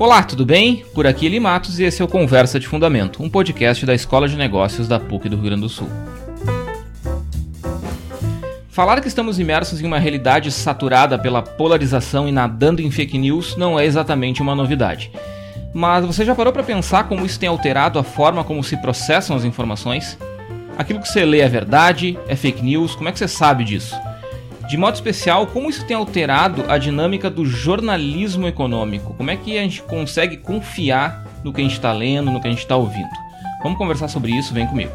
Olá, tudo bem? Por aqui Eli Matos e esse é o Conversa de Fundamento, um podcast da Escola de Negócios da PUC do Rio Grande do Sul. Falar que estamos imersos em uma realidade saturada pela polarização e nadando em fake news não é exatamente uma novidade. Mas você já parou para pensar como isso tem alterado a forma como se processam as informações? Aquilo que você lê é verdade? É fake news? Como é que você sabe disso? De modo especial, como isso tem alterado a dinâmica do jornalismo econômico? Como é que a gente consegue confiar no que a gente está lendo, no que a gente está ouvindo? Vamos conversar sobre isso, vem comigo.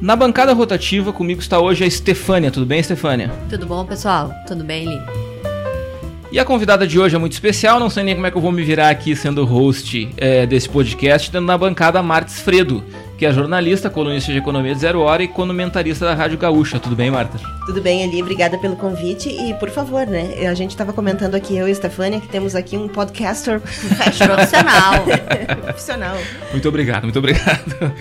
Na bancada rotativa, comigo está hoje a Estefânia. Tudo bem, Estefânia? Tudo bom, pessoal? Tudo bem, Li? E a convidada de hoje é muito especial, não sei nem como é que eu vou me virar aqui sendo host é, desse podcast, tendo na bancada Martes Fredo, que é jornalista, colunista de economia de Zero Hora e comentarista da Rádio Gaúcha. Tudo bem, Marta? Tudo bem, Eli. Obrigada pelo convite. E, por favor, né? A gente estava comentando aqui, eu e a Stefania, que temos aqui um podcaster profissional. profissional. Muito obrigado, muito obrigado.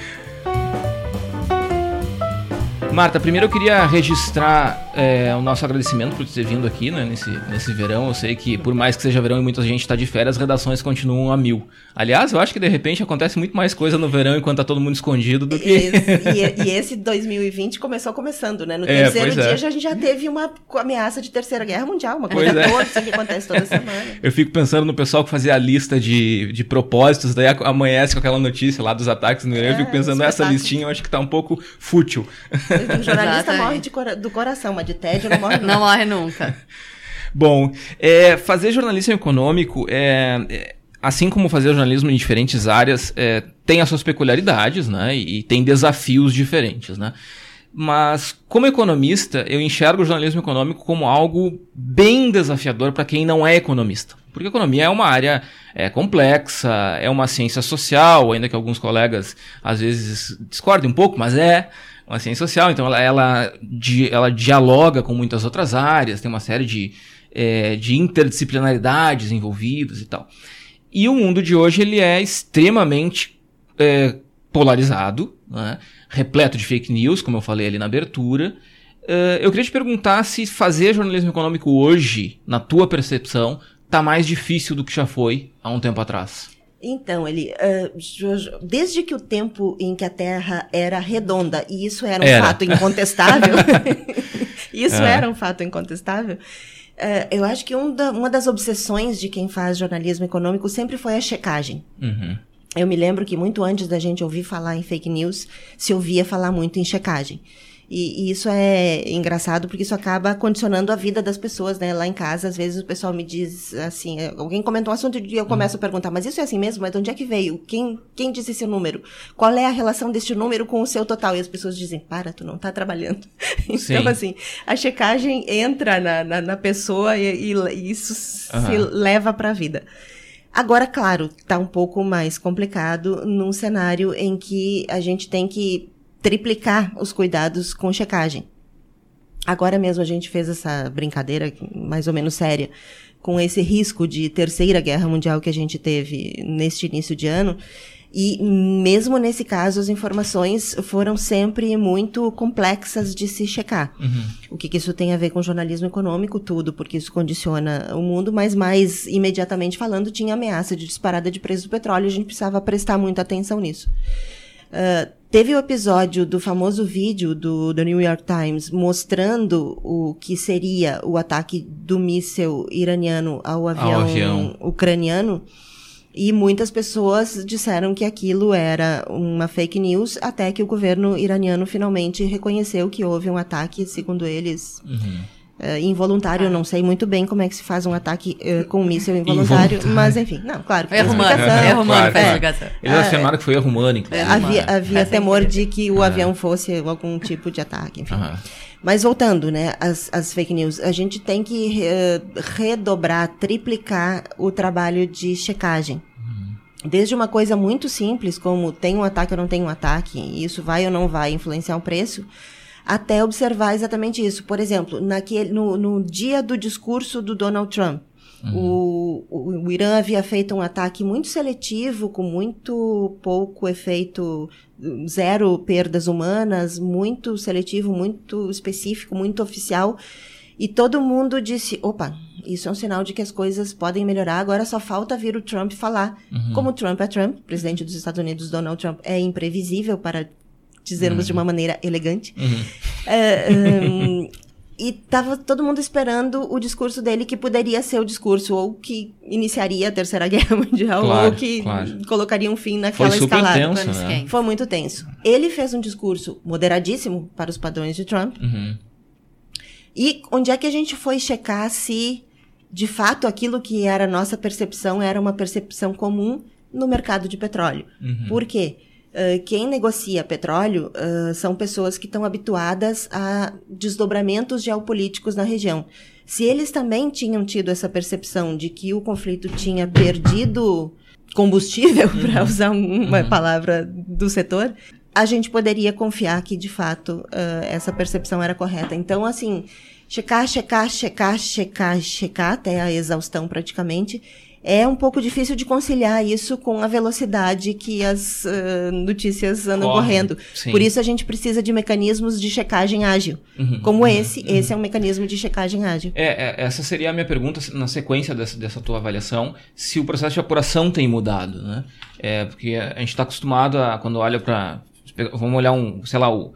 Marta, primeiro eu queria registrar é, o nosso agradecimento por ter vindo aqui né, nesse, nesse verão. Eu sei que, por mais que seja verão e muita gente está de férias, as redações continuam a mil. Aliás, eu acho que de repente acontece muito mais coisa no verão enquanto tá todo mundo escondido do que. e, e, esse 2020 começou começando, né? No é, terceiro dia é. já, a gente já teve uma ameaça de terceira guerra mundial, uma coisa pois é. assim, que acontece toda semana. Eu fico pensando no pessoal que fazia a lista de, de propósitos, daí amanhece com aquela notícia lá dos ataques no Irã. eu fico é, pensando, essa listinha eu acho que tá um pouco fútil. O jornalista morre de cora do coração, mas de tédio não morre nunca. não morre nunca. Bom, é, fazer jornalismo econômico é, é, assim como fazer jornalismo em diferentes áreas, é, tem as suas peculiaridades, né? E, e, tem desafios diferentes, né? Mas, como economista, eu enxergo o jornalismo econômico como algo bem desafiador para quem não é economista. Porque a economia é uma área é, complexa, é uma ciência social, ainda que alguns colegas às vezes discordem um pouco, mas é uma ciência social, então ela, ela, ela dialoga com muitas outras áreas, tem uma série de, é, de interdisciplinaridades envolvidas e tal. E o mundo de hoje ele é extremamente é, polarizado, né? repleto de fake news, como eu falei ali na abertura. Uh, eu queria te perguntar se fazer jornalismo econômico hoje, na tua percepção, está mais difícil do que já foi há um tempo atrás. Então, ele, uh, desde que o tempo em que a Terra era redonda, e isso era um era. fato incontestável, isso é. era um fato incontestável, uh, eu acho que um da, uma das obsessões de quem faz jornalismo econômico sempre foi a checagem. Uhum. Eu me lembro que muito antes da gente ouvir falar em fake news, se ouvia falar muito em checagem. E, e, isso é engraçado porque isso acaba condicionando a vida das pessoas, né? Lá em casa, às vezes o pessoal me diz assim, alguém comentou um assunto e eu começo uhum. a perguntar, mas isso é assim mesmo? Mas de onde é que veio? Quem, quem disse esse número? Qual é a relação deste número com o seu total? E as pessoas dizem, para, tu não está trabalhando. então, assim, a checagem entra na, na, na pessoa e, e, isso uhum. se leva para a vida. Agora, claro, está um pouco mais complicado num cenário em que a gente tem que triplicar os cuidados com checagem. Agora mesmo a gente fez essa brincadeira mais ou menos séria com esse risco de terceira guerra mundial que a gente teve neste início de ano. E mesmo nesse caso, as informações foram sempre muito complexas de se checar. Uhum. O que, que, isso tem a ver com jornalismo econômico? Tudo, porque isso condiciona o mundo, mas mais imediatamente falando, tinha ameaça de disparada de preço do petróleo e a gente precisava prestar muita atenção nisso. Uh, teve o episódio do famoso vídeo do, do New York Times mostrando o que seria o ataque do míssil iraniano ao avião, ao avião. ucraniano. E muitas pessoas disseram que aquilo era uma fake news, até que o governo iraniano finalmente reconheceu que houve um ataque, segundo eles. Uhum Uh, involuntário, eu não sei muito bem como é que se faz um ataque uh, com um míssil involuntário, involuntário, mas enfim, não, claro. Foi erro humano, erro humano, claro, claro. Eles afirmaram que foi erro humano, inclusive. Havia, havia temor de que o avião fosse algum tipo de ataque, enfim. Mas voltando, né, as, as fake news, a gente tem que uh, redobrar, triplicar o trabalho de checagem. Uhum. Desde uma coisa muito simples, como tem um ataque ou não tem um ataque, isso vai ou não vai influenciar o preço, até observar exatamente isso. Por exemplo, naquele, no, no dia do discurso do Donald Trump, Uhum. O, o, Irã havia feito um ataque muito seletivo, com muito pouco efeito, zero perdas humanas, muito seletivo, muito específico, muito oficial. E todo mundo disse: opa, Isso é um sinal de que as coisas podem melhorar. Agora só falta vir o Trump falar. Uhum. Como Trump é Trump, presidente dos Estados Unidos, Donald Trump, é imprevisível para dizermos uhum. de uma maneira elegante. Uhum. É, um, e tava todo mundo esperando o discurso dele, que poderia ser o discurso ou que iniciaria a Terceira Guerra Mundial, claro, ou que claro. colocaria um fim naquela Foi escalada. Tenso, né? Foi muito tenso. Ele fez um discurso moderadíssimo para os padrões de Trump. Uhum. E onde é que a gente foi checar se, de fato, aquilo que era nossa percepção era uma percepção comum no mercado de petróleo? Uhum. Por quê? Uh, quem negocia petróleo uh, são pessoas que estão habituadas a desdobramentos geopolíticos na região. Se eles também tinham tido essa percepção de que o conflito tinha perdido combustível, uhum. para usar uma uhum. palavra do setor, a gente poderia confiar que, de fato, uh, essa percepção era correta. Então, assim, checar, checar, checar, checar, checar, até a exaustão praticamente, é um pouco difícil de conciliar isso com a velocidade que as uh, notícias andam Corre, correndo. Sim. Por isso a gente precisa de mecanismos de checagem ágil. Uhum, como uhum, esse, uhum. esse é um mecanismo de checagem ágil. É, é, essa seria a minha pergunta na sequência dessa, dessa tua avaliação, se o processo de apuração tem mudado, né? É, porque a gente está acostumado a, quando olha para... Vamos olhar um, sei lá, o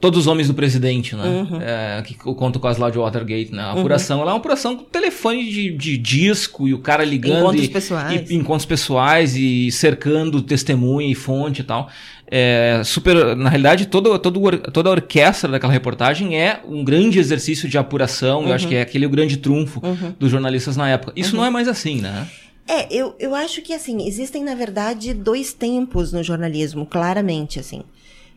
Todos os homens do presidente, né? Uhum. É, que conta com as lá de Watergate, né? A uhum. apuração, uhum. ela é uma apuração com telefone de, de disco e o cara ligando. Encontros e, pessoais. E, encontros pessoais e cercando testemunha e fonte e tal. É, super, na realidade, todo, todo, toda a orquestra daquela reportagem é um grande exercício de apuração. Uhum. Eu acho uhum. que é aquele o grande trunfo uhum. dos jornalistas na época. Isso não é mais assim, né? É, eu, eu acho que, assim, existem, na verdade, dois tempos no jornalismo, claramente, assim.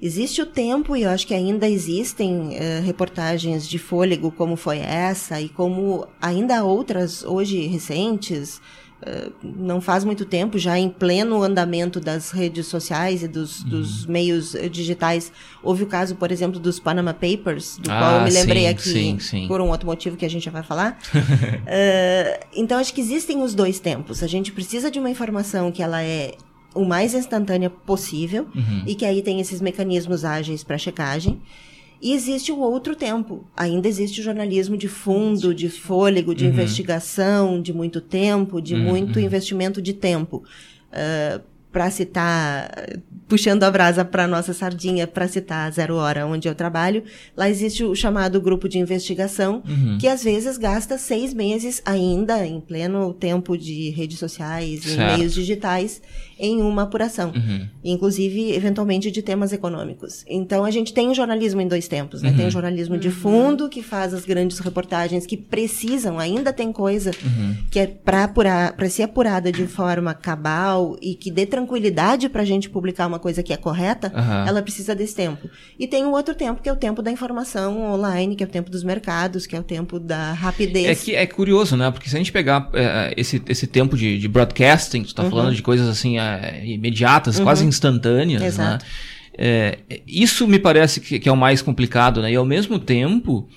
Existe o tempo, e eu acho que ainda existem uh, reportagens de fôlego como foi essa, e como ainda há outras hoje recentes, uh, não faz muito tempo, já em pleno andamento das redes sociais e dos, uhum. dos meios digitais. Houve o caso, por exemplo, dos Panama Papers, do ah, qual eu me lembrei sim, aqui sim, sim. por um outro motivo que a gente já vai falar. uh, então, acho que existem os dois tempos. A gente precisa de uma informação que ela é o mais instantânea possível uhum. e que aí tem esses mecanismos ágeis para checagem. E existe um outro tempo. Ainda existe o jornalismo de fundo, de fôlego, de uhum. investigação, de muito tempo, de uhum. muito investimento de tempo. Uh, para citar, puxando a brasa para nossa sardinha, para citar Zero Hora, onde eu trabalho, lá existe o chamado grupo de investigação, uhum. que às vezes gasta seis meses ainda, em pleno tempo de redes sociais e meios digitais, em uma apuração. Uhum. Inclusive, eventualmente, de temas econômicos. Então, a gente tem o jornalismo em dois tempos, né? Uhum. Tem o jornalismo de fundo, que faz as grandes reportagens que precisam, ainda tem coisa uhum. que é para apurar, para ser apurada de forma cabal e que dê tranquilidade para a gente publicar uma coisa que é correta, ela precisa desse tempo. E tem o outro tempo, que é o tempo da informação online, que é o tempo dos mercados, que é o tempo da rapidez. É que é curioso, né? Porque se a gente pegar é, esse, esse tempo de, de broadcasting, tu tá uhum. falando de coisas assim, é, imediatas, uhum. quase instantâneas, né? Exato. né? É, isso me parece que, que, é o mais complicado, né? E ao mesmo tempo,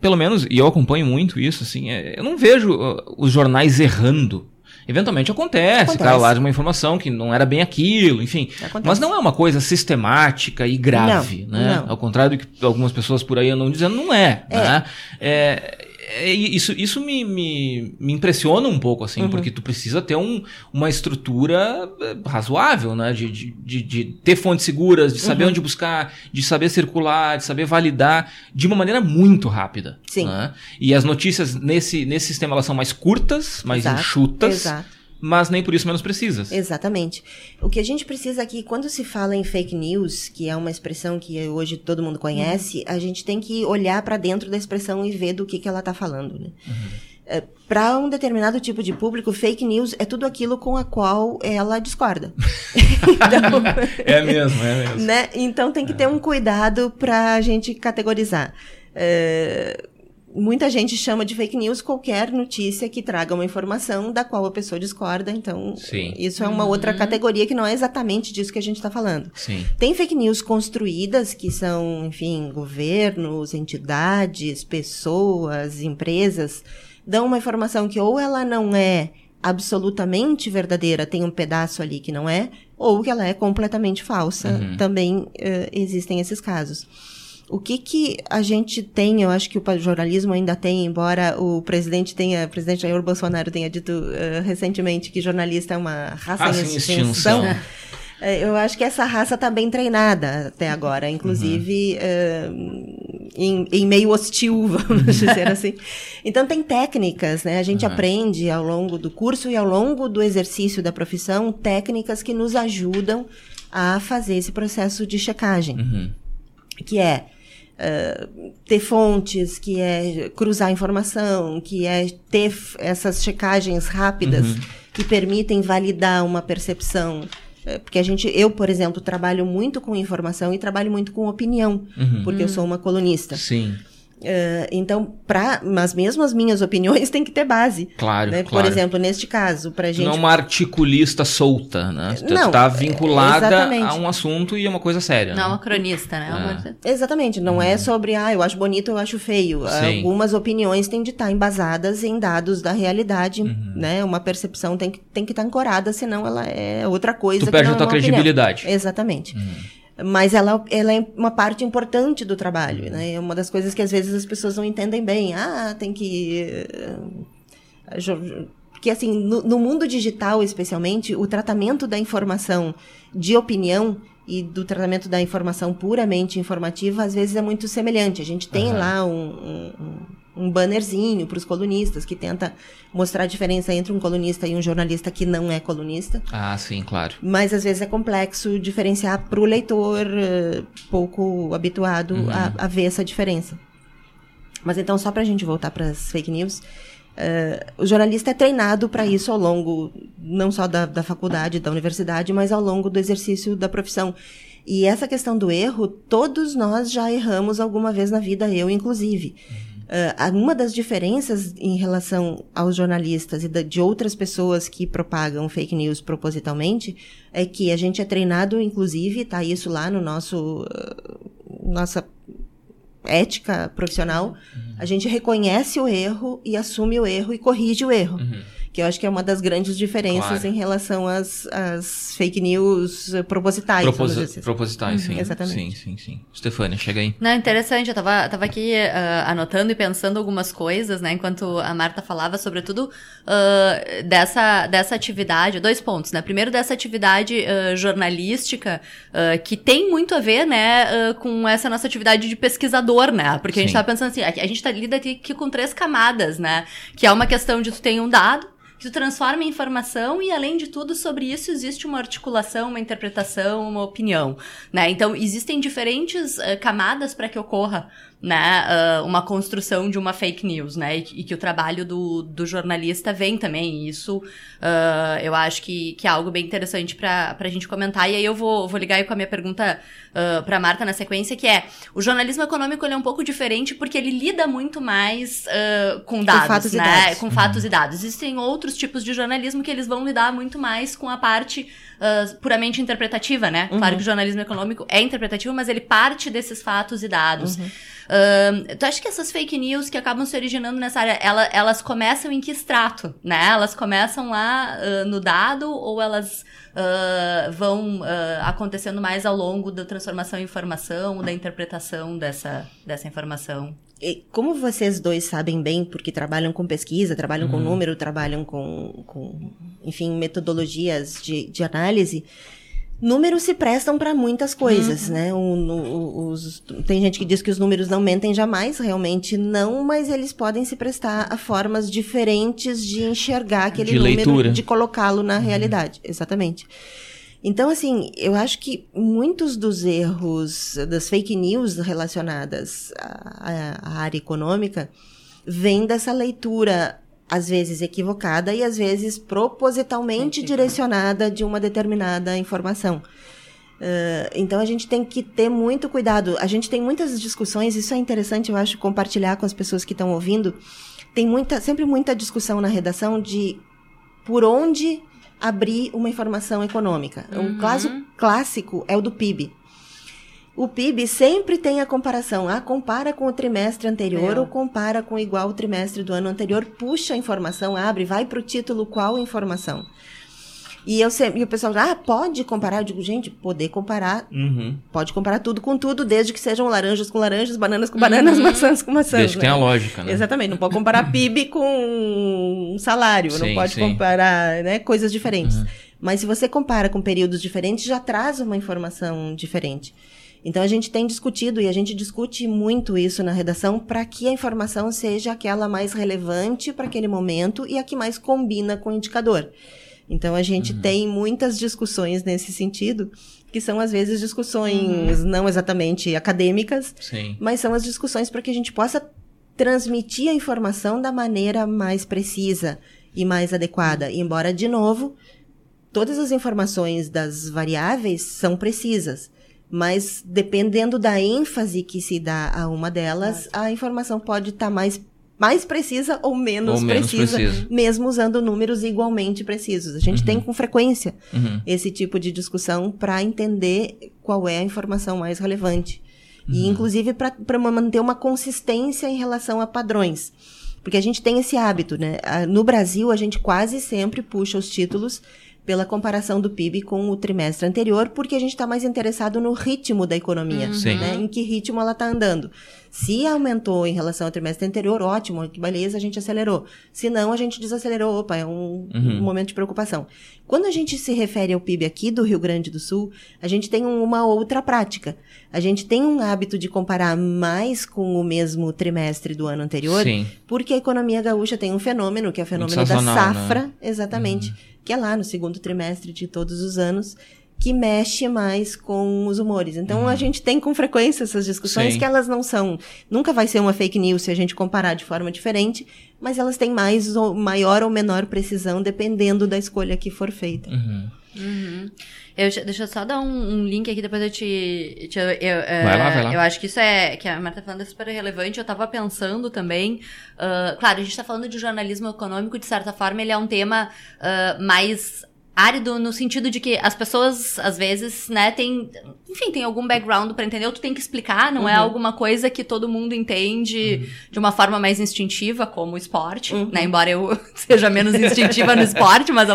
pelo menos, e eu acompanho muito isso, assim, é, eu não vejo uh, os jornais errando. Eventualmente acontece, acontece. cara lá de uma informação que não era bem aquilo, enfim. Acontece. Mas não é uma coisa sistemática e grave, não, né? Não. Ao contrário do que algumas pessoas por aí andam dizendo, não é. é. Né? É, é, isso, isso me, me, me, impressiona um pouco, assim, uhum. porque tu precisa ter um, uma estrutura eh, razoável, né? De, de, de, de ter fontes seguras, de saber uhum. onde buscar, de saber circular, de saber validar de uma maneira muito rápida. Sim. Né? E as notícias nesse, nesse sistema elas são mais curtas, mais Exato. enxutas. Exato mas nem por isso menos precisas. Exatamente. O que a gente precisa aqui, quando se fala em fake news, que é uma expressão que hoje todo mundo conhece, uhum. a gente tem que olhar para dentro da expressão e ver do que, que ela está falando. Né? Uhum. É, para um determinado tipo de público, fake news é tudo aquilo com a qual ela discorda. então, é mesmo, é mesmo. Né? Então tem que é. ter um cuidado para a gente categorizar. É, muita gente chama de fake news qualquer notícia que traga uma informação da qual a pessoa discorda. Então, Sim. isso é uma uhum. outra categoria que não é exatamente disso que a gente está falando. Sim. Tem fake news construídas, que são, enfim, governos, entidades, pessoas, empresas, dão uma informação que ou ela não é absolutamente verdadeira, tem um pedaço ali que não é, ou que ela é completamente falsa. Uhum. Também uh, existem esses casos. O que que a gente tem, eu acho que o jornalismo ainda tem, embora o presidente tenha, o presidente Jair Bolsonaro tenha dito uh, recentemente que jornalista é uma raça, raça em extinção. Eh, eu acho que essa raça está bem treinada até agora, inclusive uhum. uh, em, em, meio hostil, vamos dizer assim. Então tem técnicas, né? A gente uhum. aprende ao longo do curso e ao longo do exercício da profissão técnicas que nos ajudam a fazer esse processo de checagem, uhum. que é Uh, ter fontes, que é cruzar informação, que é ter essas checagens rápidas uhum. que permitem validar uma percepção. Uh, porque a gente, eu, por exemplo, trabalho muito com informação e trabalho muito com opinião, uhum. porque eu sou uma colunista. Sim. Uh, então, pra, mas mesmo as minhas opiniões têm que ter base. Claro, né? claro. Por exemplo, neste caso, pra gente... Não é uma articulista solta, né? Você não, está vinculada exatamente. a um assunto e é uma coisa séria. Não é né? uma cronista, né? É. Uma... Exatamente, não é uhum. é sobre, ah, eu acho bonito, eu acho feio. Sim. Algumas opiniões têm de estar embasadas em dados da realidade, uhum. né? Uma percepção tem que, tem que estar ancorada, senão ela é outra coisa. Tu perde a tua é credibilidade. Opinião. Exatamente. Uhum mas ela, ela é uma parte importante do trabalho, né? É uma das coisas que às vezes as pessoas não entendem bem. Ah, tem que. Porque, assim, no, no mundo digital, especialmente, o tratamento da informação de opinião e do tratamento da informação puramente informativa, às vezes é muito semelhante. A gente tem uhum. lá um, um, um bannerzinho para os colunistas que tenta mostrar a diferença entre um colunista e um jornalista que não é colunista. Ah, sim, claro. Mas às vezes é complexo diferenciar para o leitor uh, pouco habituado uhum. a, a, ver essa diferença. Mas então, só para a gente voltar para as fake news, uh, o jornalista é treinado para isso ao longo, não só da, da faculdade, da universidade, mas ao longo do exercício da profissão. E essa questão do erro, todos nós já erramos alguma vez na vida, eu inclusive. Uhum. Uh, uma das diferenças em relação aos jornalistas e de outras pessoas que propagam fake news propositalmente é que a gente é treinado, inclusive, tá isso lá no nosso uh, nossa ética profissional, uhum. a gente reconhece o erro e assume o erro e corrige o erro. Uhum que eu acho que é uma das grandes diferenças claro. em relação às, às fake news propositais. Proposi assim. Propositais, sim. Exatamente. Sim, sim, sim. Stefânia, chega aí. Não, interessante. Eu tava, tava aqui uh, anotando e pensando algumas coisas, né, enquanto a Marta falava, sobretudo uh, dessa, dessa atividade. Dois pontos, né? Primeiro, dessa atividade uh, jornalística, que tem muito a ver, né, com essa nossa atividade de pesquisador, né? Porque sim. a gente tá pensando assim, a, a gente tá, lida aqui com três camadas, né? Que é uma questão de tu tem um dado, que tu transforma em informação e, além de tudo, sobre isso existe uma articulação, uma interpretação, uma opinião, né? Então, existem diferentes uh, camadas para que ocorra né, uh, uma construção de uma fake news, né, e, e, que o trabalho do, do jornalista vem também, e isso uh, eu acho que, que é algo bem interessante para a gente comentar, e aí eu vou, vou ligar aí com a minha pergunta uh, para Marta na sequência, que é, o jornalismo econômico ele é um pouco diferente porque ele lida muito mais uh, com dados, com fatos né, e dados. com fatos uhum. e dados. Existem outros tipos de jornalismo que eles vão lidar muito mais com a parte uh, puramente interpretativa, né? Uhum. Claro que o jornalismo econômico é interpretativo, mas ele parte desses fatos e dados. Uhum. Uh, tu acha que essas fake news que acabam se originando nessa área, ela, elas começam em que extrato, né? Elas começam lá uh, no dado ou elas uh, vão acontecendo mais ao longo da transformação em informação, da interpretação dessa, dessa informação? E como vocês dois sabem bem, porque trabalham com pesquisa, trabalham uhum. com número, trabalham com, com enfim, metodologias de, de análise, números se prestam para muitas coisas, uhum. né? O, o, os, tem gente que diz que os números não mentem jamais, realmente não, mas eles podem se prestar a formas diferentes de enxergar aquele de número, leitura. de colocá-lo na uhum. realidade. Exatamente. Então, assim, eu acho que muitos dos erros das fake news relacionadas à, à área econômica vêm dessa leitura às vezes equivocada e às vezes propositalmente direcionada de uma determinada informação. Uh, então a gente tem que ter muito cuidado. A gente tem muitas discussões, isso é interessante, eu acho, compartilhar com as pessoas que estão ouvindo. Tem muita, sempre muita discussão na redação de por onde abrir uma informação econômica. Uhum. Um caso clássico é o do PIB. O PIB sempre tem a comparação. Ah, compara com o trimestre anterior é. ou compara com o igual trimestre do ano anterior. Puxa a informação, abre, vai para o título qual informação. E, eu sempre, e o pessoal, ah, pode comparar? Eu digo, gente, poder comparar, uhum. pode comparar tudo com tudo, desde que sejam laranjas com laranjas, bananas com bananas, uhum. maçãs com maçãs. Desde que tenha lógica, né? Exatamente, não pode comparar PIB com um salário, sim, não pode sim. comparar né, coisas diferentes. Uhum. Mas se você compara com períodos diferentes, já traz uma informação diferente. Então a gente tem discutido e a gente discute muito isso na redação para que a informação seja aquela mais relevante para aquele momento e a que mais combina com o indicador. Então a gente uhum. tem muitas discussões nesse sentido, que são às vezes discussões uhum. não exatamente acadêmicas, Sim. mas são as discussões para que a gente possa transmitir a informação da maneira mais precisa e mais adequada. Uhum. Embora, de novo, todas as informações das variáveis são precisas. Mas dependendo da ênfase que se dá a uma delas, a informação pode estar tá mais mais precisa ou menos, ou menos precisa, precisa, mesmo usando números igualmente precisos. A gente uhum. tem com frequência uhum. esse tipo de discussão para entender qual é a informação mais relevante. Uhum. E, inclusive, para manter uma consistência em relação a padrões. Porque a gente tem esse hábito, né? No Brasil, a gente quase sempre puxa os títulos pela comparação do PIB com o trimestre anterior, porque a gente está mais interessado no ritmo da economia, uhum. né? Em que ritmo ela está andando. Se aumentou em relação ao trimestre anterior, ótimo, que beleza, a gente acelerou. Se não, a gente desacelerou. Opa, é um, uhum. um, momento de preocupação. Quando a gente se refere ao PIB aqui do Rio Grande do Sul, a gente tem uma outra prática. A gente tem um hábito de comparar mais com o mesmo trimestre do ano anterior, Sim. porque a economia gaúcha tem um fenômeno, que é o fenômeno da safra, né? exatamente. Uhum que é lá no segundo trimestre de todos os anos, que mexe mais com os humores. Então, uhum. a gente tem com frequência essas discussões Sim. que elas não são. Nunca vai ser uma fake news se a gente comparar de forma diferente, mas elas têm mais ou maior ou menor precisão dependendo da escolha que for feita. Uhum. Uhum. Eu, deixa eu só dar um, um, link aqui, depois eu te. te eu, eu, vai lá, vai lá. Eu acho que isso é. Que a Marta tá falando é super relevante. Eu tava pensando também. Uh, claro, a gente tá falando de jornalismo econômico, de certa forma, ele é um tema uh, mais árido no sentido de que as pessoas, às vezes, né, tem, enfim, tem algum background para entender, ou tu tem que explicar, não é uhum. é alguma coisa que todo mundo entende uhum. de uma forma mais instintiva, como o esporte, uhum. né, embora eu seja menos instintiva no esporte, mas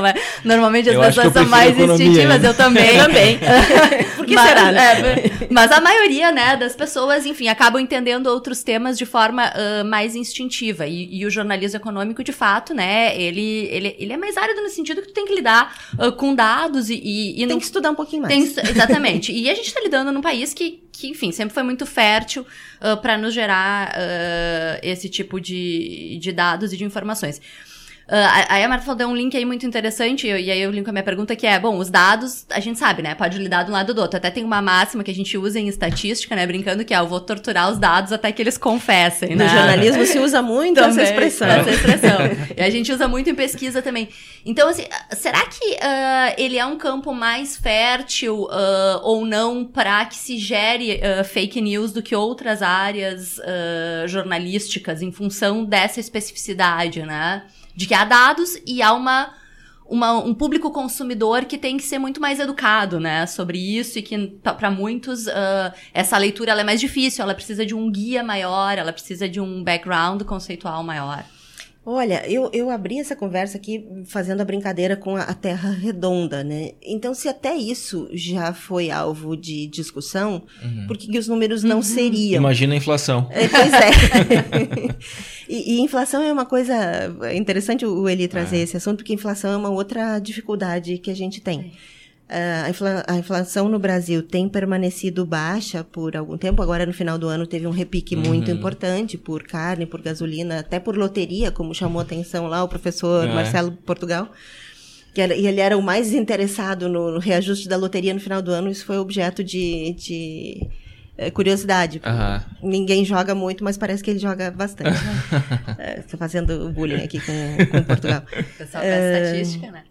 normalmente as eu pessoas são mais instintivas, eu também. Eu também. Por que mas, será, né? É, mas a maioria, né, das pessoas, enfim, acabam entendendo outros temas de forma uh, mais instintiva, e, e, o jornalismo econômico, de fato, né, ele, ele, ele é mais árido no sentido que tu tem que lidar uh, com dados e, e, e Tem não... que estudar um pouquinho mais. Tem, exatamente. e a gente está lidando num país que, que, enfim, sempre foi muito fértil uh, para nos gerar uh, esse tipo de, de dados e de informações. Uh, aí a Marta falou, deu um link aí muito interessante, e aí eu linko a minha pergunta, que é, bom, os dados, a gente sabe, né, pode lidar de um lado do outro. Até tem uma máxima que a gente usa em estatística, né, brincando que é, eu vou torturar os dados até que eles confessem, né? No jornalismo se usa muito também, essa expressão. Essa expressão. e a gente usa muito em pesquisa também. Então, assim, será que uh, ele é um campo mais fértil uh, ou não para que se gere fake news do que outras áreas jornalísticas em função dessa especificidade, né? De que há dados e há uma, uma, um público consumidor que tem que ser muito mais educado, né, sobre isso e que para muitos uh, essa leitura é mais difícil, ela precisa de um guia maior, ela precisa de um background conceitual maior. Olha, eu, eu abri essa conversa aqui fazendo a brincadeira com a, a Terra redonda, né? Então, se até isso já foi alvo de discussão, uhum. por que os números não uhum. seriam? Imagina a inflação. É, pois é. e, e, inflação é uma coisa é interessante o Eli trazer é. esse assunto, porque inflação é uma outra dificuldade que a gente tem. É. Ah, a inflação no Brasil tem permanecido baixa por algum tempo. Agora, no final do ano, teve um repique uhum. muito importante por carne, por gasolina, até por loteria, como chamou a atenção lá o professor é. Marcelo Portugal. Que era, e ele era o mais interessado no, reajuste da loteria no final do ano. Isso foi objeto de, de é, curiosidade. Uhum. Ninguém joga muito, mas parece que ele joga bastante. Estou é, fazendo bullying aqui com, com Portugal. O pessoal é, estatística, né?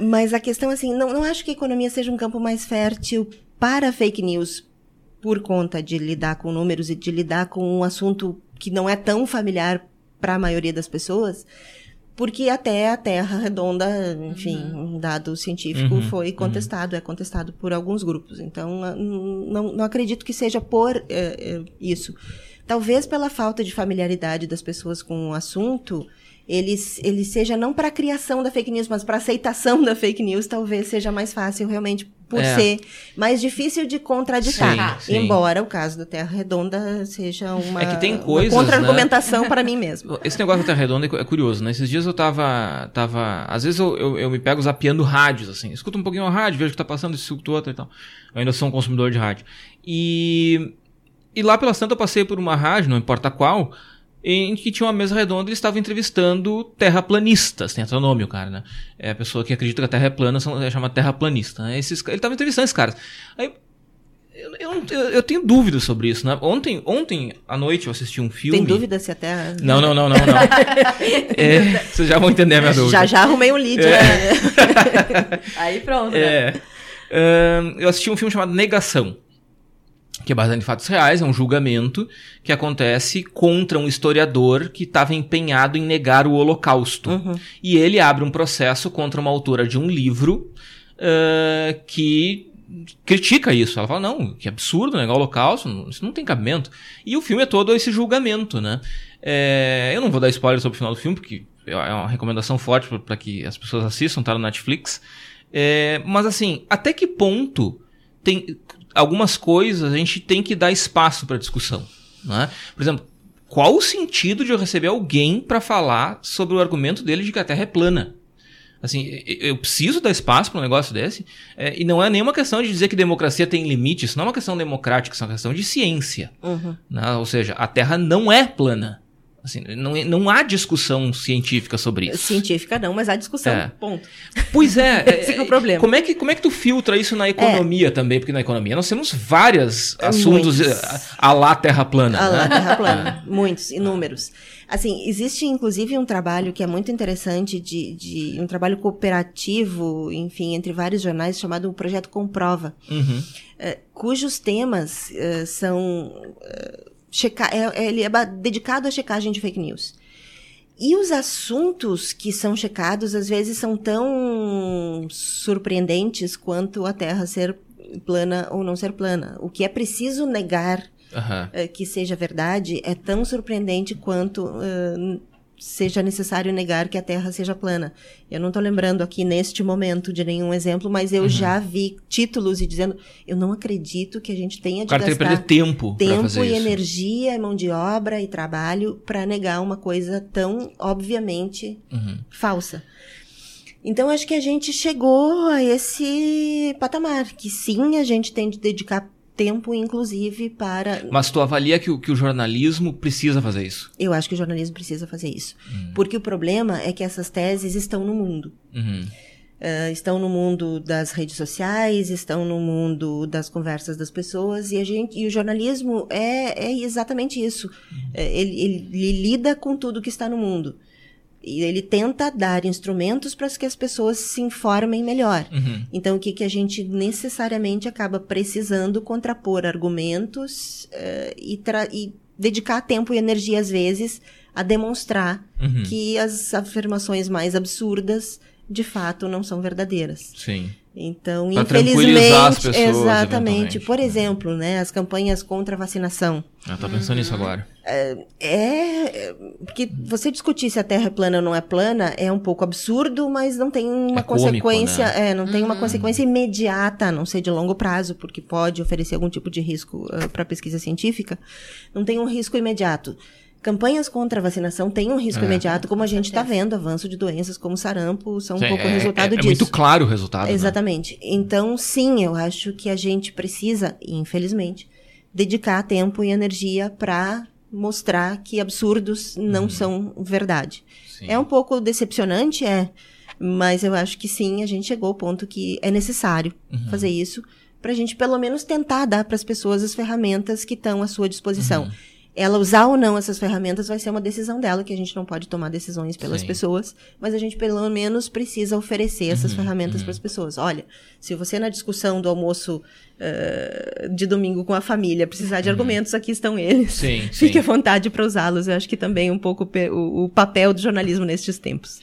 Mas a questão, assim, não, não acho que a economia seja um campo mais fértil para fake news por conta de lidar com números e de lidar com um assunto que não é tão familiar para a maioria das pessoas, porque até a Terra redonda, enfim, uhum. um dado científico uhum, foi uhum. contestado, uhum. é contestado por alguns grupos. Então, não, não acredito que seja por é, é, isso. Talvez pela falta de familiaridade das pessoas com o assunto, ele, ele seja não para a criação da fake news, mas para aceitação da fake news, talvez seja mais fácil realmente por é. ser mais difícil de contraditar. Sim, sim. Embora o caso da Terra Redonda seja uma, é tem coisas, uma contra-argumentação né? para mim mesmo. Esse negócio da Terra Redonda é curioso, né? Esses dias eu tava. tava às vezes eu, eu, eu me pego zapeando rádios, assim. Escuto um pouquinho a rádio, vejo o que tá passando, escuto outro e tal. Eu ainda sou um consumidor de rádio. E. E lá pela Santa eu passei por uma rádio, não importa qual em que tinha uma mesa redonda e eles estavam entrevistando terraplanistas. Tem até o nome, o cara, né? É a pessoa que acredita que a Terra é plana, é chamada terraplanista. Né? Esses, ele estava entrevistando esses caras. Aí, eu, eu, eu, tenho dúvidas sobre isso, né? Ontem, ontem à noite eu assisti um filme. Tem dúvida se a Terra. Não, não, não, não, não. é, vocês já vão entender a minha dúvida. Já já arrumei um lead, é. né? Aí pronto. É. Né? Uh, eu assisti um filme chamado Negação que é baseado em fatos reais, é um julgamento que acontece contra um historiador que estava empenhado em negar o Holocausto. Uhum. E ele abre um processo contra uma autora de um livro uh, que critica isso. Ela fala, não, que absurdo negar o Holocausto, isso não tem cabimento. E o filme é todo esse julgamento, né? É, eu não vou dar spoiler sobre o final do filme, porque é uma recomendação forte para que as pessoas assistam, tá no Netflix. É, mas assim, até que ponto tem algumas coisas a gente tem que dar espaço para discussão. Né? Por exemplo, qual o sentido de eu receber alguém para falar sobre o argumento dele de que a Terra é plana? Assim, eu preciso dar espaço para um negócio desse. É, e não é nenhuma questão de dizer que democracia tem limite. Isso não é uma questão democrática, isso é uma questão de ciência. Uhum. Né? Ou seja, a Terra não é plana. Assim, não, não há discussão científica sobre isso. Científica não, mas há discussão, é. ponto. Pois é. Esse é, o problema. Como é, que, como é que tu filtra isso na economia é. também? Porque na economia nós temos vários assuntos Muitos. a, lá terra plana. A né? lá terra plana. É. Muitos, inúmeros. Assim, existe inclusive um trabalho que é muito interessante, de, de um trabalho cooperativo, enfim, entre vários jornais, chamado Projeto Comprova, uhum. uh, cujos temas uh, são... Uh, checar, é, ele é dedicado à checagem de fake news. E os assuntos que são checados, às vezes, são tão surpreendentes quanto a Terra ser plana ou não ser plana. O que é preciso negar uhum. uh, que seja verdade é tão surpreendente quanto uh, seja necessário negar que a Terra seja plana. Eu não estou lembrando aqui neste momento de nenhum exemplo, mas eu uhum. já vi títulos e dizendo: eu não acredito que a gente tenha de o cara gastar tem que perder tempo, tempo e isso. energia, mão de obra e trabalho para negar uma coisa tão obviamente uhum. falsa. Então acho que a gente chegou a esse patamar que sim a gente tem de dedicar tempo, inclusive, para. Mas tu avalia que o, que o jornalismo precisa fazer isso? Eu acho que o jornalismo precisa fazer isso. Uhum. Porque o problema é que essas teses estão no mundo. Uhum. Uh, estão no mundo das redes sociais, estão no mundo das conversas das pessoas, e, a gente, e o jornalismo é, é exatamente isso. Uhum. Ele, ele, ele lida com tudo que está no mundo. E ele tenta dar instrumentos para que as pessoas se informem melhor. Uhum. Então, o que, que a gente necessariamente acaba precisando contrapor argumentos uh, e, e, dedicar tempo e energia, às vezes, a demonstrar uhum. que as afirmações mais absurdas, de fato, não são verdadeiras. Sim. Então, pra infelizmente, pessoas, exatamente. Por exemplo, né, as campanhas contra a vacinação. Eu tô pensando nisso agora. É, é, porque você discutir se a Terra é plana ou não é plana é um pouco absurdo, mas não tem uma é consequência, cômico, né? é, não tem uma hum. consequência imediata, a não ser de longo prazo, porque pode oferecer algum tipo de risco uh, ah, para pesquisa científica. Não tem um risco imediato. Campanhas contra a vacinação têm um risco é. imediato, como a gente está vendo, avanço de doenças como sarampo são um sim, pouco é, resultado é, disso. É muito claro o resultado. Né? Exatamente. Né? Então, sim, eu acho que a gente precisa, infelizmente, dedicar tempo e energia para mostrar que absurdos não uhum. são verdade. Sim. É um pouco decepcionante, é, mas eu acho que sim, a gente chegou ao ponto que é necessário uhum. fazer isso para a gente pelo menos tentar dar para as pessoas as ferramentas que estão à sua disposição. Uhum ela usar ou não essas ferramentas vai ser uma decisão dela, que a gente não pode tomar decisões pelas Sim. pessoas, mas a gente pelo menos precisa oferecer essas uhum, ferramentas uhum. para as pessoas. Olha, se você na discussão do almoço uh, de domingo com a família precisar de uhum. argumentos, aqui estão eles. Sim, Fique sim. à vontade para usá-los. Eu acho que também um pouco o, o papel do jornalismo nestes tempos.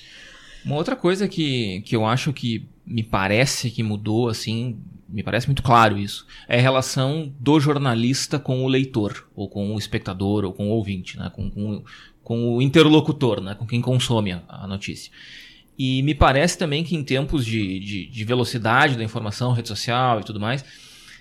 Uma outra coisa que, que eu acho que me parece que mudou, assim, me parece muito claro isso, é a relação do jornalista com o leitor, ou com o espectador, ou com o ouvinte, né? com, com, com o interlocutor, né? com quem consome a, a notícia. E me parece também que em tempos de, de, de velocidade da informação, rede social e tudo mais,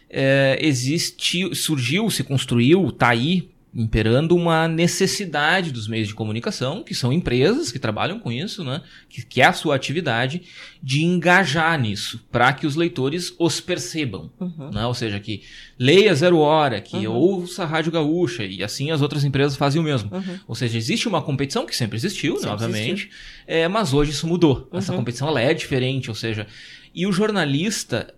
é, existe, surgiu, se construiu, está aí imperando uma necessidade dos meios de comunicação, que são empresas que trabalham com isso, né? que, que é a sua atividade, de engajar nisso, para que os leitores os percebam. Uhum. Né? Ou seja, que leia Zero Hora, que uhum. ouça a Rádio Gaúcha, e assim as outras empresas fazem o mesmo. Uhum. Ou seja, existe uma competição que sempre existiu, sempre né, obviamente, existiu. É, mas hoje isso mudou. Essa uhum. competição ela é diferente, ou seja, e o jornalista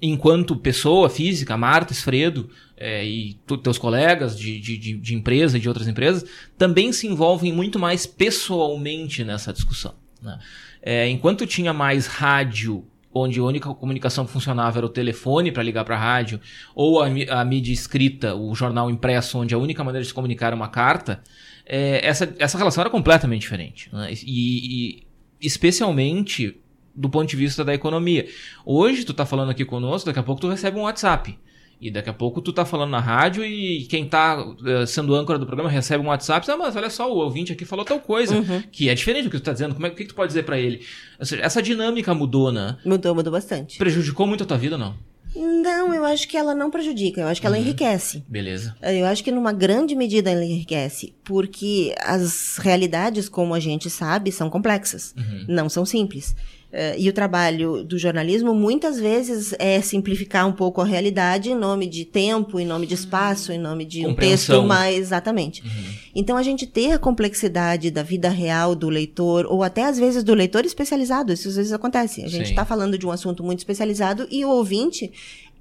enquanto pessoa física, Marta Esfredo é, e tu, teus colegas de, de, de, empresa e de outras empresas, também se envolvem muito mais pessoalmente nessa discussão. Né? É, enquanto tinha mais rádio, onde a única comunicação que funcionava era o telefone para ligar para a rádio, ou a, a, mídia escrita, o jornal impresso, onde a única maneira de se comunicar era uma carta, é, essa, essa relação era completamente diferente. Né? E, e especialmente do ponto de vista da economia. Hoje tu tá falando aqui conosco, daqui a pouco tu recebe um WhatsApp. E daqui a pouco tu tá falando na rádio e quem tá uh, sendo âncora do programa recebe um WhatsApp, ah, mas olha só, o ouvinte aqui falou tal coisa, uhum. que é diferente do que tu tá dizendo. Como é, o que, que tu pode dizer para ele? Seja, essa dinâmica mudou, né? Mudou, mudou bastante. Prejudicou muito a tua vida, não? Não, eu acho que ela não prejudica, eu acho que ela uhum. enriquece. Beleza. Eu acho que numa grande medida ela enriquece, porque as realidades, como a gente sabe, são complexas, uhum. não são simples. Uh, e o trabalho do jornalismo muitas vezes é simplificar um pouco a realidade em nome de tempo, em nome de espaço, em nome de um texto mais exatamente. Uhum. Então a gente ter a complexidade da vida real do leitor ou até às vezes do leitor especializado, isso às vezes acontece. A gente está falando de um assunto muito especializado e o ouvinte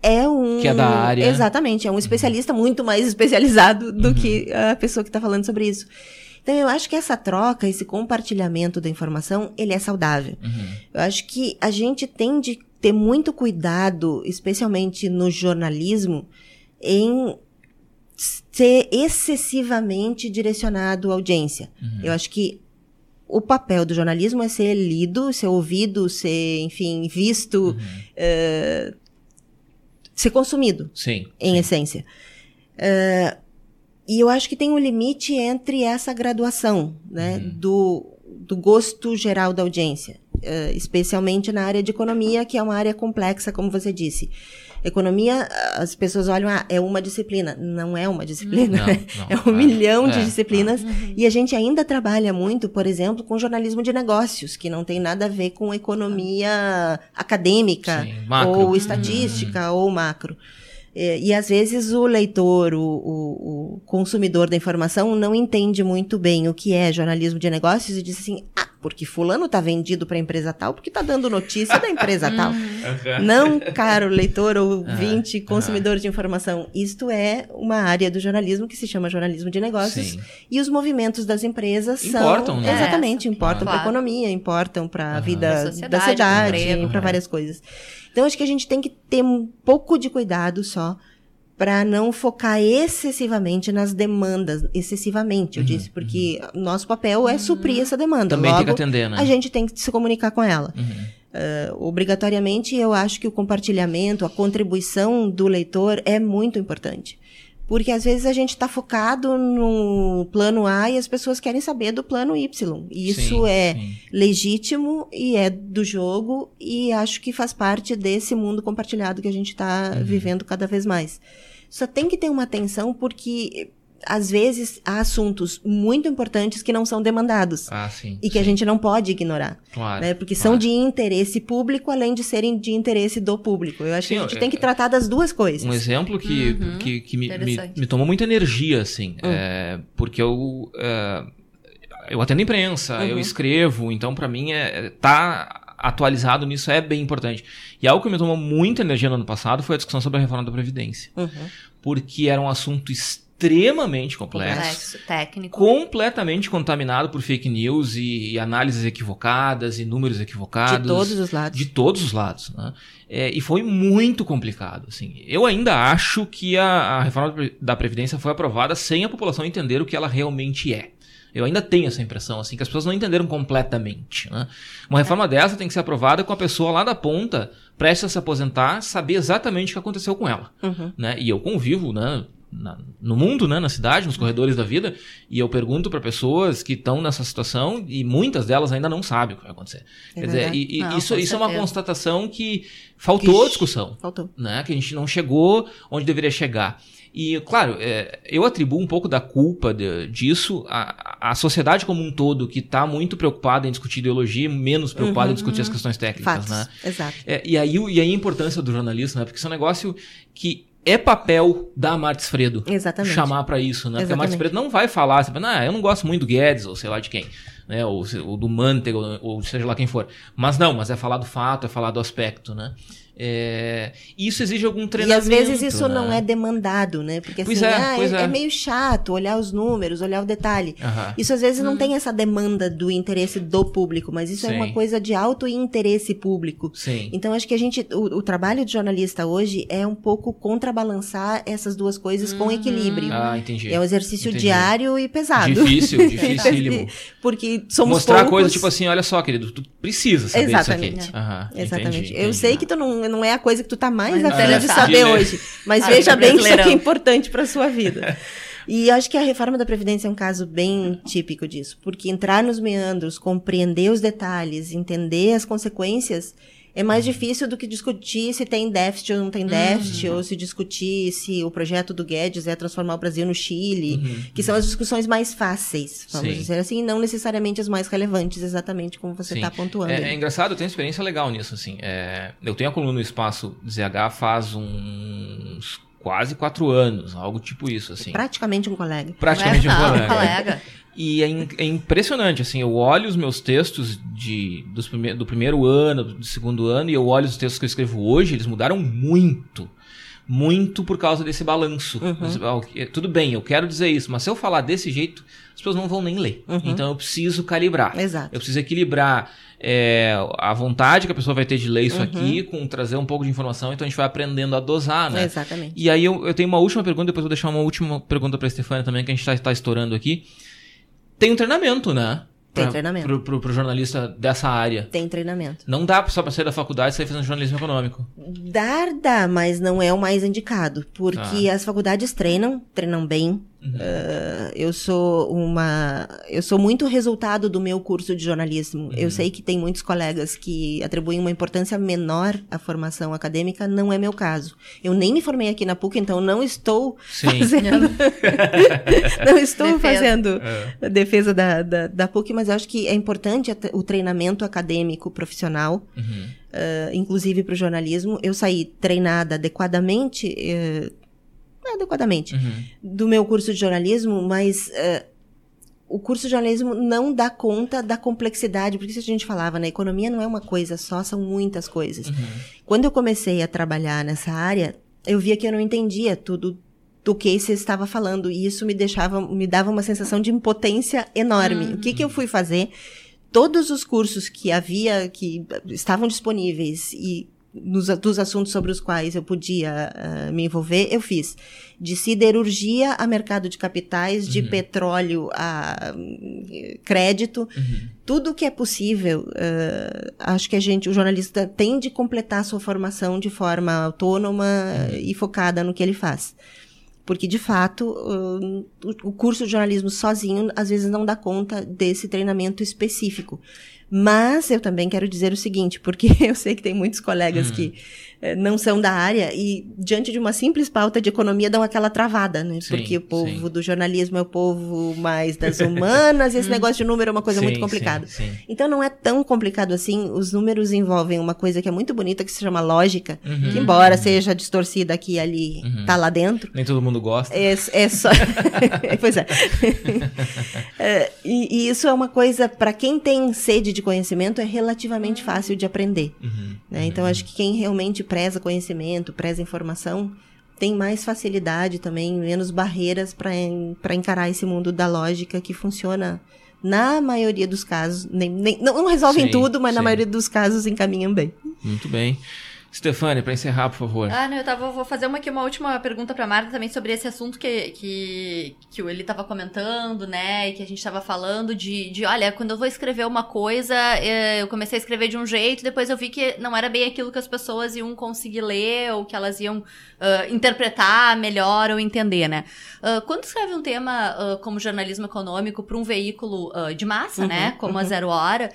é um. Que é da área. Exatamente, é um especialista uhum. muito mais especializado do uhum. que a pessoa que está falando sobre isso. Então, eu acho que essa troca, esse compartilhamento da informação, ele é saudável. Uhum. Eu acho que a gente tem de ter muito cuidado, especialmente no jornalismo, em ser excessivamente direcionado à audiência. Uhum. Eu acho que o papel do jornalismo é ser lido, ser ouvido, ser, enfim, visto, uhum. uh, ser consumido. Sim. Em sim. essência. Uh, e eu acho que tem um limite entre essa graduação, né, uhum. do, do gosto geral da audiência, uh, especialmente na área de economia, que é uma área complexa, como você disse. Economia, as pessoas olham, ah, é uma disciplina. Não é uma disciplina, não, não, é um é, milhão de é, disciplinas. Uhum. E a gente ainda trabalha muito, por exemplo, com jornalismo de negócios, que não tem nada a ver com economia acadêmica, Sim, ou estatística, uhum. ou macro. É, e às vezes o leitor, o, o, o, consumidor da informação, não entende muito bem o que é jornalismo de negócios e diz assim: ah, porque fulano está vendido para a empresa tal, porque está dando notícia da empresa tal. Uhum. Não, caro leitor ou ouvinte, consumidor de informação. Isto é uma área do jornalismo que se chama jornalismo de negócios. Sim. E os movimentos das empresas importam, são. Né? Exatamente, importam claro. para a economia, importam para a vida da cidade, para várias coisas. Então, acho que a gente tem que ter um pouco de cuidado só para não focar excessivamente nas demandas, excessivamente, eu uhum, disse, porque uhum. nosso papel é suprir essa demanda. Também Logo, tem que atender, né? A gente tem que se comunicar com ela. Uh, obrigatoriamente, eu acho que o compartilhamento, a contribuição do leitor é muito importante. Porque às vezes a gente está focado no plano A e as pessoas querem saber do plano Y. E isso sim, é sim. legítimo e é do jogo e acho que faz parte desse mundo compartilhado que a gente está uhum. vivendo cada vez mais. Só tem que ter uma atenção porque às vezes há assuntos muito importantes que não são demandados. Ah, sim, e que sim. a gente não pode ignorar. Claro. Né? Porque claro. são de interesse público, além de serem de interesse do público. Eu acho sim, que a gente é, tem que tratar das duas coisas. Um exemplo que, uhum, que, que me, me, me, tomou muita energia, assim, uhum. é, porque eu. É, eu atendo imprensa, uhum. eu escrevo, então para mim é, tá atualizado nisso é bem importante. E algo que me tomou muita energia no ano passado foi a discussão sobre a reforma da Previdência. Uhum. Porque era um assunto extremamente extremamente complexo, complexo, técnico, completamente contaminado por fake news e, e, análises equivocadas e números equivocados de todos os lados, de todos os lados, né? É, e foi muito complicado, assim. Eu ainda acho que a, a reforma da previdência foi aprovada sem a população entender o que ela realmente é. Eu ainda tenho essa impressão, assim, que as pessoas não entenderam completamente. Né? Uma reforma é. dessa tem que ser aprovada com a pessoa lá da ponta, prestes a se aposentar, saber exatamente o que aconteceu com ela. Uhum. Né? E eu convivo, né? Na, no mundo, né, na cidade, nos corredores da vida, e eu pergunto para pessoas que estão nessa situação e muitas delas ainda não sabem o que vai acontecer. É Quer dizer, e, e não, isso, isso é uma constatação que faltou que discussão. Faltou. Né, que a gente não chegou onde deveria chegar. E, claro, é, eu atribuo um pouco da culpa de, disso à, à sociedade como um todo, que está muito preocupada em discutir ideologia, menos preocupada uhum, em discutir as questões técnicas, fatos, né? Exato. É, e, aí, e aí a importância do jornalista, né? Porque isso é um negócio que é papel da Martins Fredo Exatamente. chamar para isso, né? Exatamente. Porque a Martins Fredo não vai falar, assim, ah, eu não gosto muito do Guedes, ou sei lá de quem, né? Ou, ou do Mantega, ou, ou seja lá quem for. Mas não, mas é falar do fato, é falar do aspecto, né? É, isso exige algum treinamento. E às vezes isso né? não é demandado, né? Porque pois assim, é, ah, é, é, é, meio chato olhar os números, olhar o detalhe. Uhum. Isso às vezes não hum. tem essa demanda do interesse do público, mas isso Sim. é uma coisa de alto interesse público. Sim. Então acho que a gente, o, o, trabalho de jornalista hoje é um pouco contrabalançar essas duas coisas com equilíbrio. Ah, entendi. É um exercício entendi. diário e pesado. Difícil, dificílimo. Porque somos Mostrar poucos... coisa tipo assim, olha só, querido, tu precisa saber Exatamente. isso aqui. Uhum. Exatamente. Entendi, Eu sei que tu não não é a coisa que tu tá mais afim de saber hoje. Mas ah, veja bem que isso aqui é importante para sua vida. E acho que a reforma da Previdência é um caso bem típico disso, porque entrar nos meandros, compreender os detalhes, entender as consequências, é mais difícil do que discutir se tem déficit ou não tem déficit, uhum. ou se discutir se o projeto do Guedes é transformar o Brasil no Chile, uhum. que são as discussões mais fáceis, vamos Sim. dizer assim, não necessariamente as mais relevantes, exatamente como você está pontuando. É, é, engraçado, eu tenho experiência legal nisso, assim. É, eu tenho a coluna no Espaço ZH faz uns quase quatro anos, algo tipo isso, assim. Praticamente um colega. Praticamente um colega. colega. E é, é, impressionante, assim, eu olho os meus textos de, dos prime do primeiro ano, do segundo ano, e eu olho os textos que eu escrevo hoje, eles mudaram muito. Muito por causa desse balanço. Uhum. Tudo bem, eu quero dizer isso, mas se eu falar desse jeito, as pessoas não vão nem ler. Uhum. Então eu preciso calibrar. Exato. Eu preciso equilibrar é, a vontade que a pessoa vai ter de ler isso uhum. aqui com trazer um pouco de informação, então a gente vai aprendendo a dosar, né? Exatamente. E aí eu, eu tenho uma última pergunta, depois vou deixar uma última pergunta para a Stefania também, que a gente está tá estourando aqui tem um treinamento, né? Pra, tem treinamento. Pro, pro, pro, jornalista dessa área. Tem treinamento. Não dá só pra sair da faculdade e sair fazendo jornalismo econômico. Dar, dá, mas não é o mais indicado. Porque ah. as faculdades treinam, treinam bem. Uh, eu sou uma. Eu sou muito resultado do meu curso de jornalismo. Uhum. Eu sei que tem muitos colegas que atribuem uma importância menor à formação acadêmica, não é meu caso. Eu nem me formei aqui na PUC, então não estou Sim. fazendo. não estou defesa. fazendo é. defesa da, da, da, PUC, mas acho que é importante o treinamento acadêmico profissional. Uhum. Uh, inclusive para o jornalismo. Eu saí treinada adequadamente, uh, adequadamente uhum. do meu curso de jornalismo, mas uh, o curso de jornalismo não dá conta da complexidade, porque isso a gente falava, né? Economia não é uma coisa só, são muitas coisas. Uhum. Quando eu comecei a trabalhar nessa área, eu via que eu não entendia tudo do que você estava falando, e isso me deixava, me dava uma sensação de impotência enorme. Uhum. O que que eu fui fazer? Todos os cursos que havia, que estavam disponíveis e nos, dos assuntos sobre os quais eu podia uh, me envolver, eu fiz. De siderurgia a mercado de capitais, de uhum. petróleo a uh, crédito, uhum. tudo que é possível. Uh, acho que a gente, o jornalista, tem de completar sua formação de forma autônoma uhum. e focada no que ele faz. Porque, de fato, o curso de jornalismo sozinho, às vezes, não dá conta desse treinamento específico. Mas eu também quero dizer o seguinte, porque eu sei que tem muitos colegas uhum. que não são da área e, diante de uma simples pauta de economia, dão aquela travada, né? Sim, porque o povo sim. do jornalismo é o povo mais das humanas e esse negócio de número é uma coisa sim, muito complicada. Então não é tão complicado assim. Os números envolvem uma coisa que é muito bonita que se chama lógica, uhum. que embora uhum. seja distorcida aqui e ali, uhum. tá lá dentro. Nem todo mundo gosta. É, é só. pois é. é e, e, isso é uma coisa, para quem tem sede de conhecimento, é relativamente fácil de aprender. Uhum. Né? Então acho que quem realmente preza conhecimento, preza informação, tem mais facilidade também, menos barreiras para encarar esse mundo da lógica que funciona na maioria dos casos. Nem, nem, não, resolvem sim, tudo, mas sim. na maioria dos casos encaminham bem. Muito bem. Stefane, para encerrar, por favor. Ah, não, eu tava, vou fazer uma, aqui, uma última pergunta pra Marta também sobre esse assunto que, que, que ele tava comentando, né? E que a gente tava falando de, de, olha, quando eu vou escrever uma coisa, eh, eu comecei a escrever de um jeito, depois eu vi que não era bem aquilo que as pessoas iam conseguir ler, ou que elas iam uh, interpretar melhor ou entender, né? Uh, quando escreve um tema uh, como jornalismo econômico para um veículo de massa, uhum, né? Como uhum. a Zero Hora,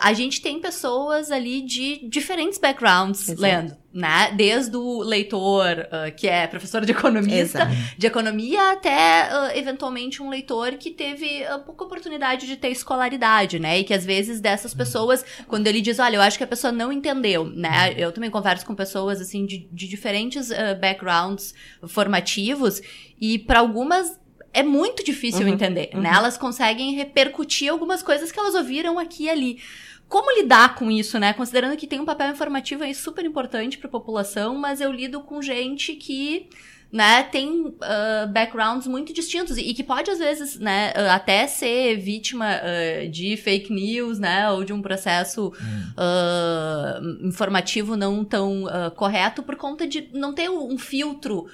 a gente tem pessoas ali de diferentes backgrounds. Lendo né? Desde o leitor uh, que é professor de economista, de economia, até uh, eventualmente um leitor que teve uh, pouca oportunidade de ter escolaridade, né? E que às vezes dessas pessoas, quando ele diz, olha, eu acho que a pessoa não entendeu, né? Eu também converso com pessoas assim de, de diferentes backgrounds formativos e para algumas é muito difícil uhum, entender, né? uhum. né? Elas conseguem repercutir algumas coisas que elas ouviram aqui e ali como lidar com isso, né? Considerando que tem um papel informativo aí super importante para a população, mas eu lido com gente que né, tem uh, backgrounds muito distintos e, que pode, às vezes, né, uh, até ser vítima uh, de fake news, né, ou de um processo hum. informativo não tão correto por conta de não ter um filtro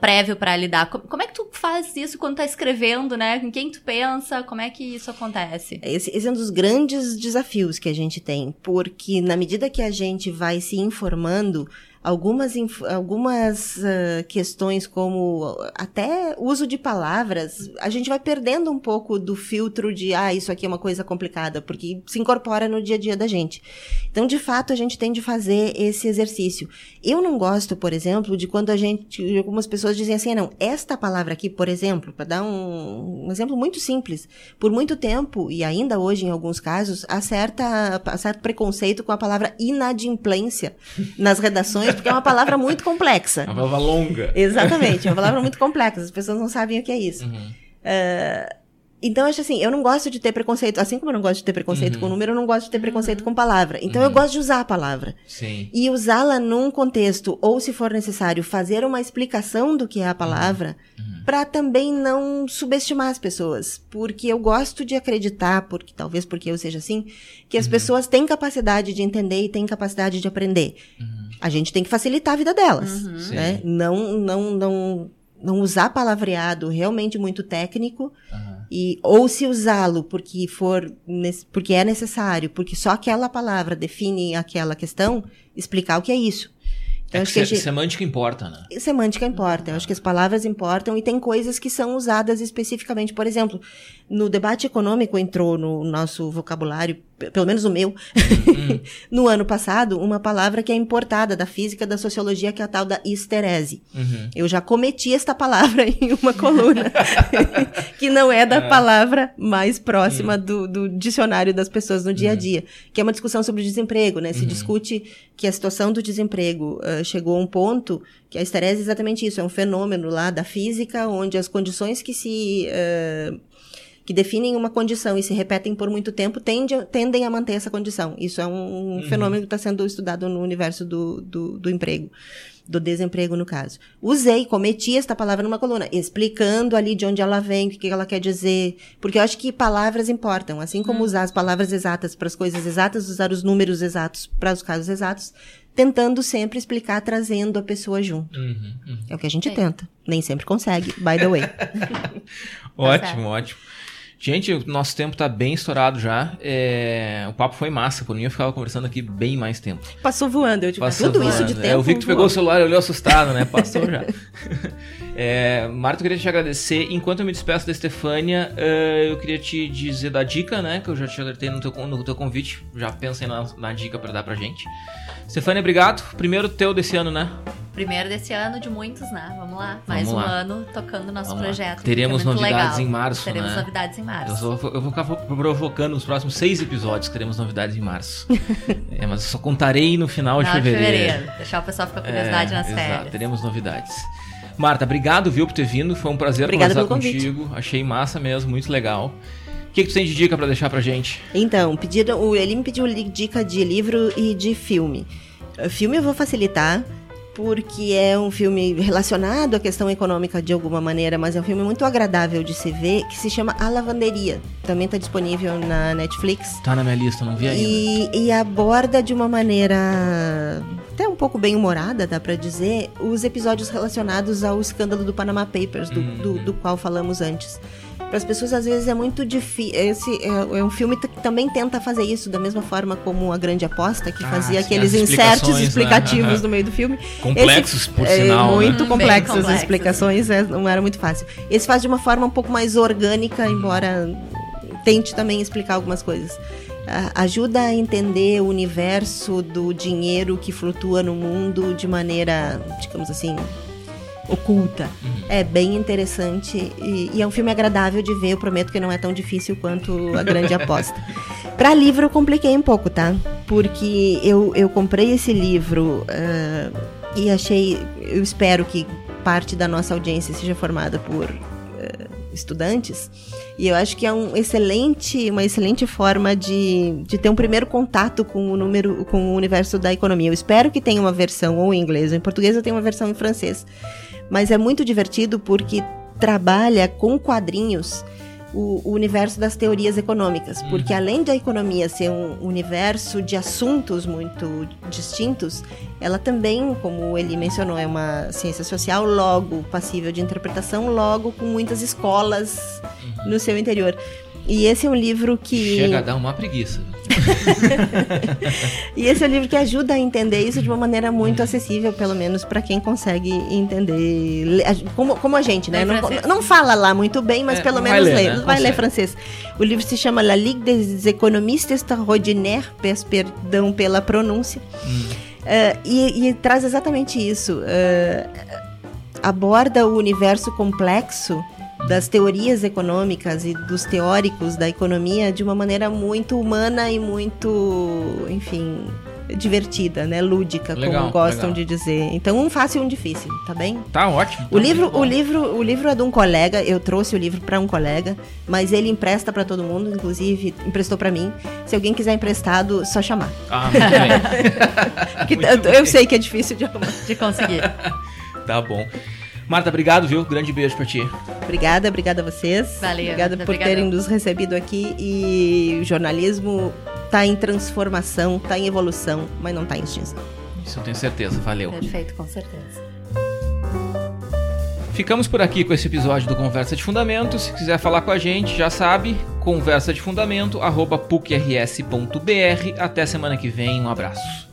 prévio para lidar. Como é que tu faz isso quando tá escrevendo, né? Com quem tu pensa? Como é que isso acontece? Esse, esse é um dos grandes desafios que a gente tem, porque na medida que a gente vai se informando, algumas, algumas uh, questões como até uso de palavras, a gente vai perdendo um pouco do filtro de, ah, isso aqui é uma coisa complicada, porque se incorpora no dia a dia da gente. Então, de fato, a gente tem de fazer esse exercício. Eu não gosto, por exemplo, de quando a gente, algumas pessoas dizem assim, não, esta palavra aqui, por exemplo, para dar um, um, exemplo muito simples, por muito tempo, e ainda hoje em alguns casos, há, certa, há certo preconceito com a palavra inadimplência nas redações, porque é uma palavra muito complexa. É uma palavra longa. Exatamente, é uma palavra muito complexa. As pessoas não sabem o que é isso. Uhum. Uh, então, acho assim, eu não gosto de ter preconceito, assim como eu não gosto de ter preconceito uhum. com número, eu não gosto de ter preconceito uhum. com palavra. Então, uhum. eu gosto de usar a palavra. Sim. E usá-la num contexto, ou se for necessário, fazer uma explicação do que é a palavra, uhum. para também não subestimar as pessoas. Porque eu gosto de acreditar, porque talvez porque eu seja assim, que as uhum. pessoas têm capacidade de entender e têm capacidade de aprender. Uhum. A gente tem que facilitar a vida delas, né? Não, não, não não usar palavreado realmente muito técnico uhum. E ou se usá-lo porque for porque é necessário, porque só aquela palavra define aquela questão, explicar o que é isso. Então, é acho que, que gente... semântica importa, né? Semântica importa. Eu acho que as palavras importam e tem coisas que são usadas especificamente. Por exemplo, no debate econômico entrou no nosso vocabulário, pelo menos o meu, uhum. no ano passado, uma palavra que é importada da física, da sociologia, que é a tal da histerese. Uhum. Eu já cometi esta palavra em uma coluna, que não é da é. palavra mais próxima uhum. do, do, dicionário das pessoas no dia a uhum. dia, que é uma discussão sobre o desemprego, né? Se uhum. discute que a situação do desemprego uh, chegou a um ponto que a histerese é exatamente isso, é um fenômeno lá da física, onde as condições que se... Uh, que definem uma condição e se repetem por muito tempo tende, tendem a manter essa condição. Isso é um, uhum. fenômeno que está sendo estudado no universo do, do, do emprego do desemprego no caso. Usei, cometi esta palavra numa coluna, explicando ali de onde ela vem, o que ela quer dizer, porque eu acho que palavras importam, assim como hum. usar as palavras exatas para as coisas exatas, usar os números exatos para os casos exatos, tentando sempre explicar, trazendo a pessoa junto. Uhum, uhum. É o que a gente tenta. Nem sempre consegue, by the way. ótimo, tá ótimo. Gente, o nosso tempo tá bem estourado já. É... O papo foi massa. Por mim, eu ficava conversando aqui bem mais tempo. Passou voando, eu tipo, Passou tudo voando. isso de tempo. É, eu vi que tu pegou o celular e olhou assustado, né? Passou já. é, Marta, eu queria te agradecer. Enquanto eu me despeço da Estefânia, uh, eu queria te dizer da dica, né? Que eu já te alertei no teu, no teu convite. Já pensei na, na dica para dar pra gente. Stefânia, obrigado. Primeiro teu desse ano, né? Primeiro desse ano, de muitos, né? Vamos lá. Mais Vamos um lá. ano tocando nosso Vamos projeto. Teremos é novidades legal. em março, Teremos né? novidades em março. Eu vou, eu vou ficar provocando nos próximos seis episódios, teremos novidades em março. é, mas eu só contarei no final, final de, fevereiro. de fevereiro. Deixar o pessoal ficar com curiosidade é, nas exato, férias. teremos novidades. Marta, obrigado, viu, por ter vindo. Foi um prazer Obrigada conversar contigo. Convite. Achei massa mesmo, muito legal. O que, que tu tem de dica para deixar pra gente? Então, pediram, ele me pediu dica de livro e de filme. Filme eu vou facilitar, porque é um filme relacionado à questão econômica de alguma maneira, mas é um filme muito agradável de se ver, que se chama A Lavanderia. Também está disponível na Netflix. Tá na minha lista, não vi ainda. E, e aborda de uma maneira até um pouco bem humorada, dá para dizer, os episódios relacionados ao escândalo do Panama Papers, do, do, do qual falamos antes. Para as pessoas, às vezes, é muito difícil. Esse é, é, um filme que também tenta fazer isso, da mesma forma como A Grande Aposta, que ah, fazia sim, aqueles inserts né? explicativos né? no meio do filme. Complexos, Esse, por sinal. É, muito né? complexas as explicações, é, não era muito fácil. Esse faz de uma forma um pouco mais orgânica, embora tente também explicar algumas coisas ajuda a entender o universo do dinheiro que flutua no mundo de maneira, digamos assim, oculta. Uhum. É bem interessante e, e, é um filme agradável de ver. Eu prometo que não é tão difícil quanto A Grande Aposta. Para livro eu compliquei um pouco, tá? Porque eu, eu comprei esse livro uh, e achei. Eu espero que parte da nossa audiência seja formada por uh, estudantes. E eu acho que é um excelente, uma excelente forma de, de ter um primeiro contato com o número, com o universo da economia. Eu espero que tenha uma versão ou em inglês, ou em português eu tenho uma versão em francês mas é muito divertido porque trabalha com quadrinhos o, o, universo das teorias econômicas, uhum. porque além da economia ser um universo de assuntos muito distintos, ela também, como ele mencionou, é uma ciência social, logo passível de interpretação, logo com muitas escolas uhum. no seu interior. E esse é um livro que. Chega a dar uma preguiça. e esse é um livro que ajuda a entender isso de uma maneira muito acessível, pelo menos para quem consegue entender. Como, como a gente, né? Não, não, fala lá muito bem, mas é, pelo menos ler, lê, né? vai ler francês. O livro se chama La Ligue des économistes extraordinaires, peço perdão pela pronúncia. Hum. Uh, e, e, traz exatamente isso. Uh, aborda o universo complexo das teorias econômicas e dos teóricos da economia de uma maneira muito humana e muito, enfim, divertida, né, lúdica, legal, como gostam legal. de dizer. Então, um fácil e um difícil, tá bem? Tá ótimo. O tá livro, o livro, o livro é de um colega. Eu trouxe o livro para um colega, mas ele empresta para todo mundo, inclusive emprestou para mim. Se alguém quiser emprestado, só chamar. Ah, muito bem. muito eu, eu sei que é difícil de, de conseguir. tá bom. Marta, obrigado, viu? Grande beijo pra ti. Obrigada, obrigada a vocês. Valeu. Obrigada por terem nos recebido aqui. E o jornalismo tá em transformação, tá em evolução, mas não tá em extinção. Isso eu tenho certeza. Valeu. Perfeito, com certeza. Ficamos por aqui com esse episódio do Conversa de Fundamento. Se quiser falar com a gente, já sabe, conversa de fundamento, arroba pucrs.br. Até semana que vem, um abraço.